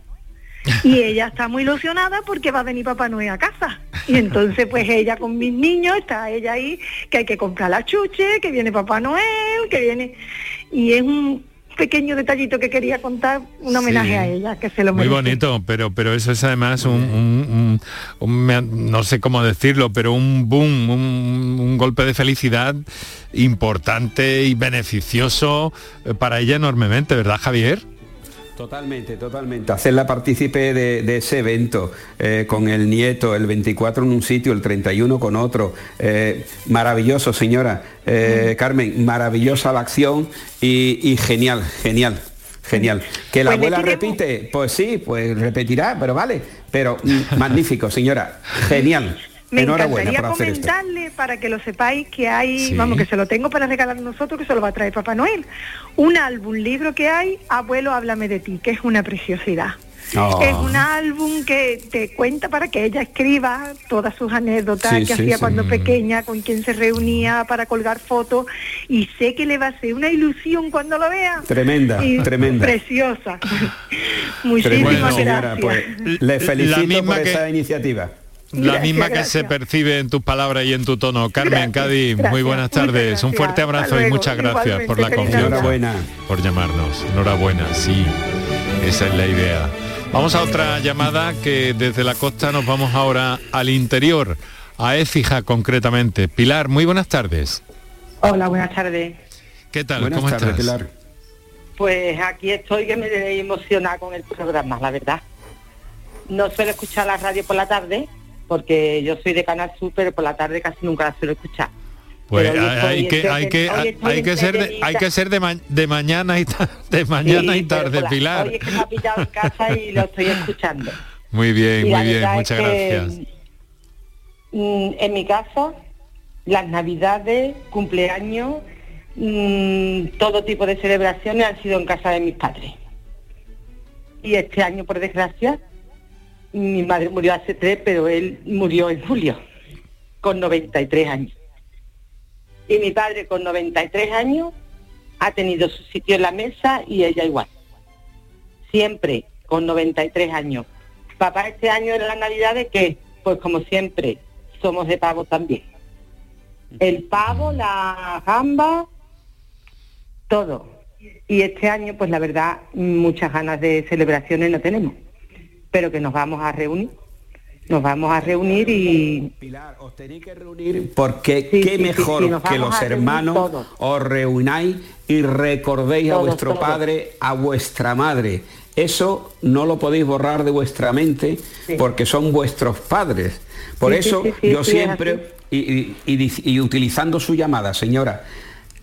Y ella está muy ilusionada porque va a venir Papá Noel a casa. Y entonces pues ella con mis niños, está ella ahí, que hay que comprar la chuche, que viene Papá Noel, que viene... Y es un pequeño detallito que quería contar, un homenaje a ella, que se lo Muy bonito, pero, pero eso es además un, no sé cómo decirlo, pero un boom, un, golpe de felicidad importante y beneficioso eh, para ella enormemente, ¿verdad Javier? Totalmente, totalmente. Hacerla partícipe de, ese evento eh, con el nieto, el 24 en un sitio, el 31 con otro. Eh, maravilloso, señora. Eh, Carmen, maravillosa la acción y, genial, genial. Genial. ¿Que la pues abuela repite? Pues sí, pues repetirá, pero vale. Pero mm, magnífico, señora. Genial. Me encantaría comentarle para que lo sepáis que hay, vamos, que se lo tengo para regalar nosotros, que se lo va a traer Papá Noel. Un álbum, libro que hay, Abuelo, háblame de ti, que es una preciosidad. Oh. Es un álbum que te cuenta para que ella escriba todas sus anécdotas que hacía cuando pequeña, con quien se reunía para colgar fotos y sé que le va a ser una ilusión cuando lo vea. Tremenda, tremenda. Preciosa. Muchísimas gracias. Pues, le felicito por esa iniciativa. La misma que se percibe en tus palabras y en tu tono. Carmen Cádiz, muy buenas tardes. Un fuerte abrazo y muchas gracias por la confianza. Enhorabuena. Por llamarnos. Enhorabuena, sí. Esa es la idea. Vamos a otra llamada que desde la costa nos vamos ahora al interior, a Écija concretamente. Pilar, muy buenas tardes. Hola, buenas tardes. ¿Qué tal? ¿Cómo estás? Pilar? Pues aquí estoy que me emociona con el programa, la verdad. No suelo escuchar la radio por la tarde, porque yo soy de Canal Sur, pero por la tarde casi nunca la suelo escuchar. Pues hay que, hay que, hay que ser de, hay que ser de, mañana y de mañana y tarde, Pilar. Hoy es que me ha pillado en casa y lo estoy escuchando. Muy bien, muy bien, muchas gracias. Mm, en mi casa, las navidades, cumpleaños, mm, todo tipo de celebraciones han sido en casa de mis padres. Y este año, por desgracia, mi madre murió hace tres, pero él murió en julio, con 93 años. Y mi padre con 93 años ha tenido su sitio en la mesa y ella igual. Siempre con 93 años. Papá este año en la Navidad de que, pues como siempre, somos de pavo también. El pavo, la gamba, todo. Y este año, pues la verdad, muchas ganas de celebraciones no tenemos pero que nos vamos a reunir. Nos vamos a reunir y... Pilar, os tenéis que reunir porque qué mejor que los hermanos os reunáis y recordéis a vuestro padre, a vuestra madre. Eso no lo podéis borrar de vuestra mente porque son vuestros padres. Por eso yo siempre, y utilizando su llamada, señora,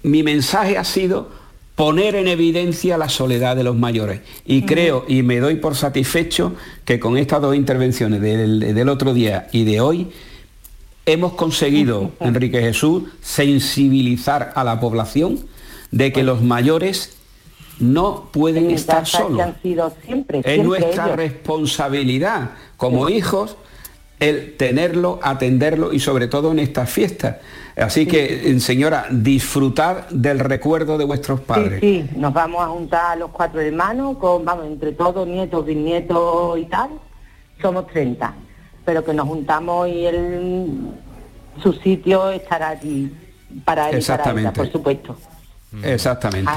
mi mensaje ha sido poner en evidencia la soledad de los mayores. Y creo y me doy por satisfecho que con estas dos intervenciones del, otro día y de hoy, hemos conseguido, Enrique Jesús, sensibilizar a la población de que los mayores no pueden estar solos. es nuestra responsabilidad como hijos el tenerlo, atenderlo y sobre todo en estas fiestas. Así que, eh, señora, disfrutar del recuerdo de vuestros padres. Sí, sí, nos vamos a juntar los cuatro hermanos, con, vamos, entre todos, nietos, bisnietos y tal, somos 30, pero que nos juntamos y el, su sitio estará allí para él Exactamente. por supuesto. Exactamente.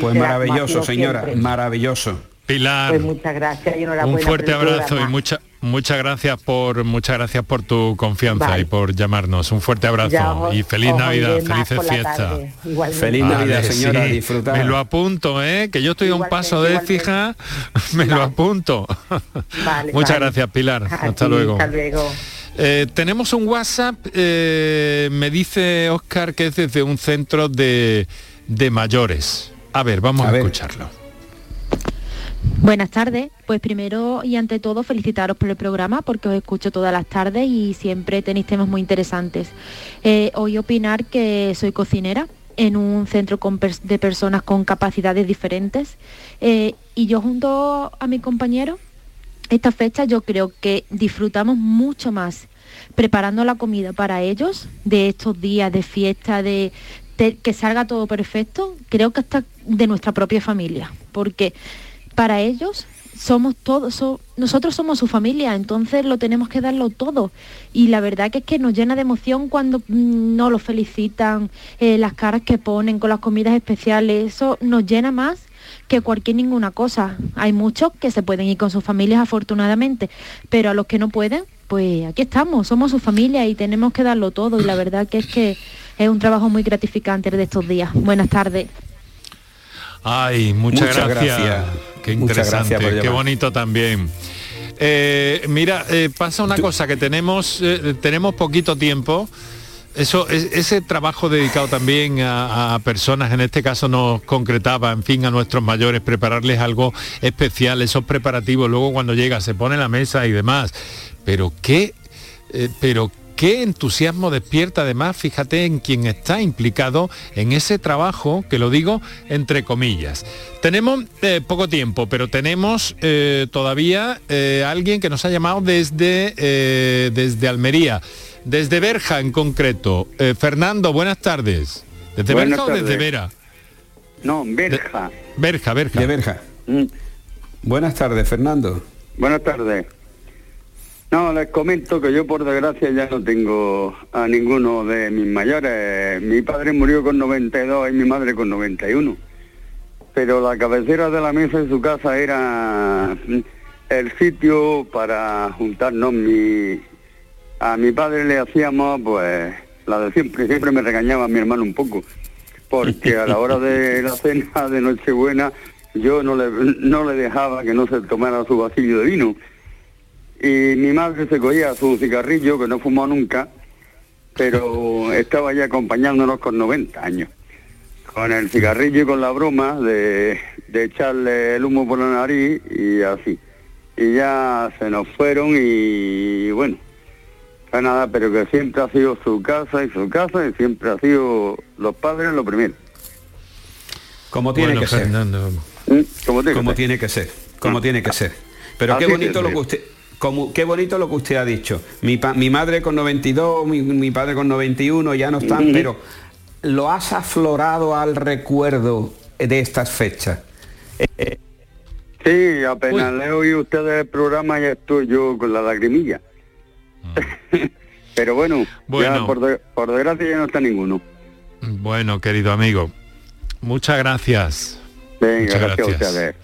pues maravilloso, señora, maravilloso. Pilar. Pues muchas gracias y Un fuerte abrazo y mucha, muchas gracias por muchas gracias por tu confianza y por llamarnos. Un fuerte abrazo y feliz Navidad, felices fiestas. Feliz Navidad, señora, disfrutar. Me lo apunto, ¿eh? que yo estoy a un paso de fija, me lo apunto. muchas gracias, Pilar. hasta luego. Hasta luego. Eh, tenemos un WhatsApp, eh, me dice Oscar que es desde un centro de, de mayores. A ver, vamos a, escucharlo. Buenas tardes. Pues primero y ante todo felicitaros por el programa porque os escucho todas las tardes y siempre tenéis temas muy interesantes. Eh, hoy opinar que soy cocinera en un centro de personas con capacidades diferentes eh, y yo junto a mi compañero esta fecha yo creo que disfrutamos mucho más preparando la comida para ellos de estos días de fiesta, de, que salga todo perfecto, creo que hasta de nuestra propia familia, porque para ellos somos todos, nosotros somos su familia, entonces lo tenemos que darlo todo. Y la verdad que es que nos llena de emoción cuando mm, nos lo felicitan, eh, las caras que ponen con las comidas especiales, eso nos llena más que cualquier ninguna cosa. Hay muchos que se pueden ir con sus familias afortunadamente, pero a los que no pueden, pues aquí estamos, somos su familia y tenemos que darlo todo. Y la verdad que es que es un trabajo muy gratificante de estos días. Buenas tardes. Ay, muchas, gracias. Qué interesante, qué bonito también. Eh, mira, eh, pasa una cosa, que tenemos, eh, tenemos poquito tiempo. Eso, ese trabajo dedicado también a, a, personas, en este caso nos concretaba, en fin, a nuestros mayores, prepararles algo especial, esos preparativos, luego cuando llega se pone la mesa y demás. Pero qué, pero qué entusiasmo despierta además, fíjate en quien está implicado en ese trabajo, que lo digo entre comillas. Tenemos eh, poco tiempo, pero tenemos eh, todavía eh, alguien que nos ha llamado desde, desde Almería, desde Berja en concreto. Fernando, buenas tardes. ¿Desde Berja o desde Vera? No, Berja. Berja, Berja. De Berja. Mm. Buenas tardes, Fernando. Buenas tardes. No, les comento que yo por desgracia ya no tengo a ninguno de mis mayores. Mi padre murió con 92 y mi madre con 91. Pero la cabecera de la mesa en su casa era el sitio para juntarnos. A mi padre le hacíamos pues la de siempre, siempre me regañaba a mi hermano un poco, porque a la hora de la cena de Nochebuena yo no le, no le dejaba que no se tomara su vasillo de vino y mi madre se cogía su cigarrillo, que no fumó nunca, pero estaba ya acompañándonos con 90 años. Con el cigarrillo y con la broma de, echarle el humo por la nariz y así. Y ya se nos fueron y bueno, nada, pero que siempre ha sido su casa y su casa y siempre ha sido los padres lo primero. Como tiene que ser. ¿Mm? Como tiene, que ser. Como tiene que ser. Pero qué bonito lo que usted qué bonito lo que usted ha dicho. Mi, mi madre con 92, mi, padre con 91 ya no están, pero lo has aflorado al recuerdo de estas fechas. Sí, apenas le oí ustedes el programa ya estoy yo con la lagrimilla. Mm. pero bueno, Ya por, desgracia ya no está ninguno. Bueno, querido amigo, muchas gracias. Venga, gracias, a ustedes.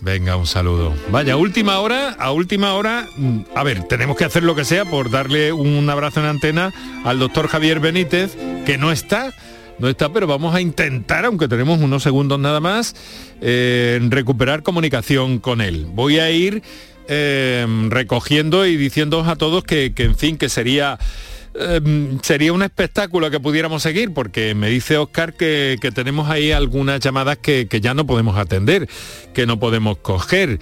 Venga, un saludo. Vaya, última hora, a última hora, mm, a ver, tenemos que hacer lo que sea por darle un abrazo en antena al doctor Javier Benítez, que no está, no está, pero vamos a intentar, aunque tenemos unos segundos nada más, eh, recuperar comunicación con él. Voy a ir eh, recogiendo y diciendo a todos que, que en fin, que sería Em, sería un espectáculo que pudiéramos seguir, porque me dice Oscar que, tenemos ahí algunas llamadas que, ya no podemos atender, que no podemos coger.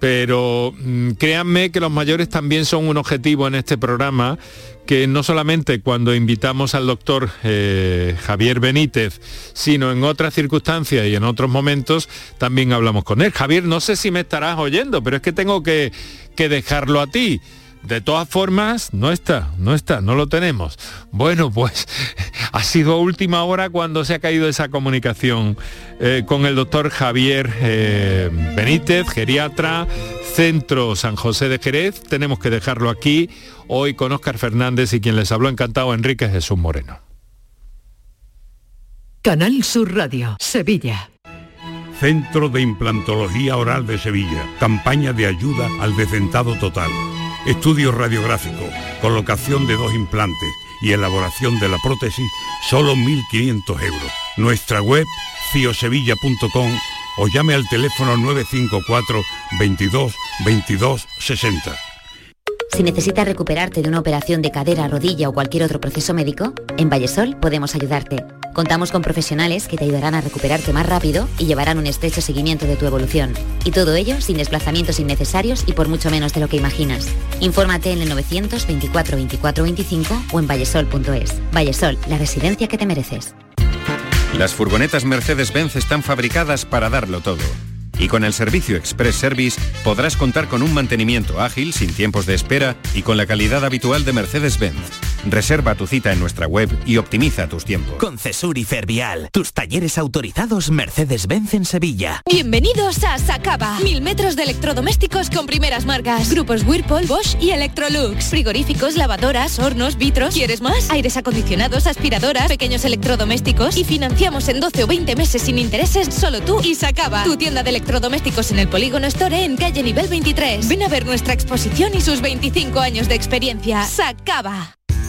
Pero mm, créanme que los mayores también son un objetivo en este programa, que no solamente cuando invitamos al doctor eh, Javier Benítez, sino en otras circunstancias y en otros momentos también hablamos con él. Javier, no sé si me estarás oyendo, pero es que tengo que, que dejarlo a ti. De todas formas, no está, no está, no lo tenemos. Bueno, pues ha sido última hora cuando se ha caído esa comunicación eh, con el doctor Javier eh, Benítez, geriatra, Centro San José de Jerez. Tenemos que dejarlo aquí hoy con Óscar Fernández y quien les habló encantado, Enrique Jesús Moreno. Canal Sur Radio, Sevilla. Centro de Implantología Oral de Sevilla. Campaña de ayuda al decentado total Estudio radiográfico, colocación de dos implantes y elaboración de la prótesis, solo 1.500 euros. Nuestra web, ciosevilla.com o llame al teléfono 954 22 22 60. Si necesitas recuperarte de una operación de cadera, rodilla o cualquier otro proceso médico, en Vallesol podemos ayudarte. Contamos con profesionales que te ayudarán a recuperarte más rápido y llevarán un estrecho seguimiento de tu evolución. Y todo ello sin desplazamientos innecesarios y por mucho menos de lo que imaginas. Infórmate en el 924 24 25 o en vallesol.es. Vallesol, la residencia que te mereces. Las furgonetas Mercedes-Benz están fabricadas para darlo todo Y con el servicio Express Service podrás contar con un mantenimiento ágil, sin tiempos de espera y con la calidad habitual de Mercedes-Benz. Reserva tu cita en nuestra web y optimiza tus tiempos. Con Cesur y Fervial, tus talleres autorizados Mercedes-Benz en Sevilla. Bienvenidos a Sacaba. Mil metros de electrodomésticos con primeras marcas. Grupos Whirlpool, Bosch y Electrolux. Frigoríficos, lavadoras, hornos, vitros. ¿Quieres más? Aires acondicionados, aspiradoras, pequeños electrodomésticos. Y financiamos en 12 o 20 meses sin intereses solo tú y Sacaba. Tu tienda de electrodomésticos en el Polígono Store en calle nivel 23. Ven a ver nuestra exposición y sus 25 años de experiencia. Sacaba.